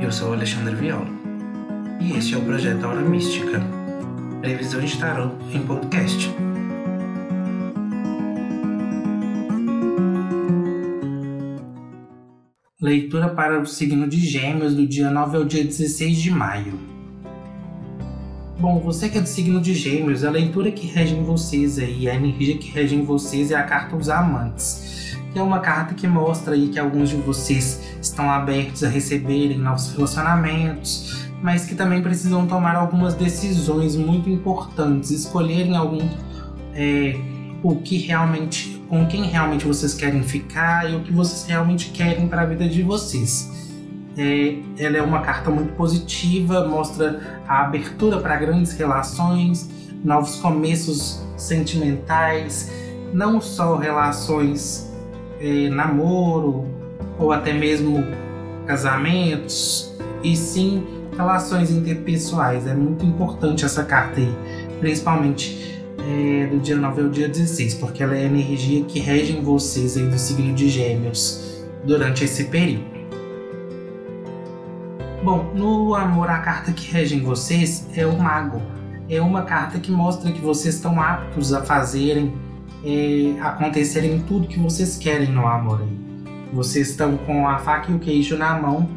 Eu sou Alexandre Viola e este é o projeto Aura Mística, previsão de em podcast. Leitura para o signo de Gêmeos do dia 9 ao dia 16 de maio. Bom, você que é do signo de Gêmeos, a leitura que rege em vocês aí, a energia que rege em vocês é a carta dos amantes que é uma carta que mostra aí que alguns de vocês estão abertos a receberem novos relacionamentos, mas que também precisam tomar algumas decisões muito importantes, escolherem algum é, o que realmente, com quem realmente vocês querem ficar e o que vocês realmente querem para a vida de vocês. É, ela é uma carta muito positiva, mostra a abertura para grandes relações, novos começos sentimentais, não só relações é, namoro ou até mesmo casamentos, e sim relações interpessoais. É muito importante essa carta aí, principalmente é, do dia 9 ao dia 16, porque ela é a energia que rege em vocês aí do signo de Gêmeos durante esse período. Bom, no amor, a carta que rege em vocês é o Mago. É uma carta que mostra que vocês estão aptos a fazerem é, acontecerem tudo que vocês querem no amor. Aí. Vocês estão com a faca e o queijo na mão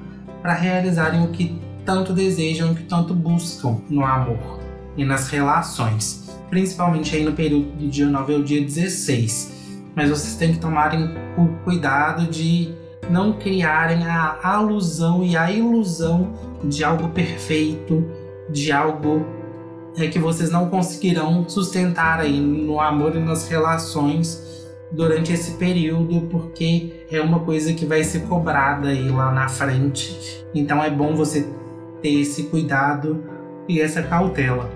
para realizarem o que tanto desejam, o que tanto buscam no amor e nas relações, principalmente aí no período do dia 9 ao dia 16. Mas vocês têm que tomarem o cuidado de não criarem a alusão e a ilusão de algo perfeito, de algo é que vocês não conseguirão sustentar aí no amor e nas relações durante esse período, porque é uma coisa que vai ser cobrada aí lá na frente. Então é bom você ter esse cuidado e essa cautela.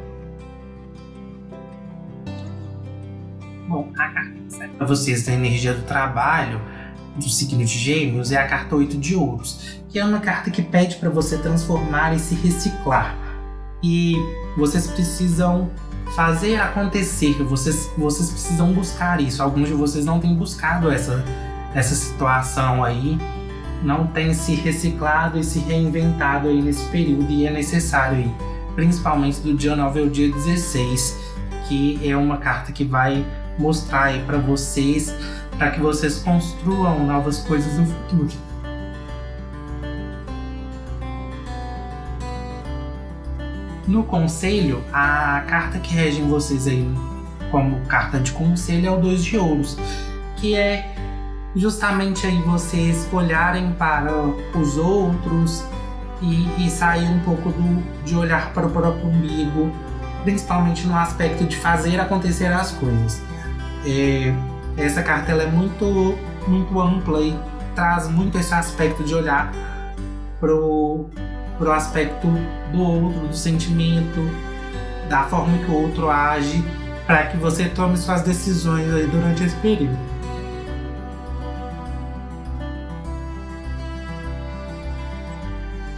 Bom, a carta para vocês da energia do trabalho do signo de Gêmeos é a carta 8 de Ouros, que é uma carta que pede para você transformar e se reciclar e vocês precisam fazer acontecer, vocês, vocês precisam buscar isso. Alguns de vocês não têm buscado essa, essa situação aí, não têm se reciclado e se reinventado aí nesse período e é necessário aí, principalmente do dia 9 ao dia 16, que é uma carta que vai mostrar aí para vocês, para que vocês construam novas coisas no futuro. No conselho, a carta que rege vocês aí como carta de conselho é o dois de ouros, que é justamente aí vocês olharem para os outros e, e sair um pouco do, de olhar para o próprio umbigo, principalmente no aspecto de fazer acontecer as coisas. É, essa carta é muito, muito ampla e traz muito esse aspecto de olhar pro pro aspecto do outro, do sentimento, da forma que o outro age, para que você tome suas decisões durante esse período.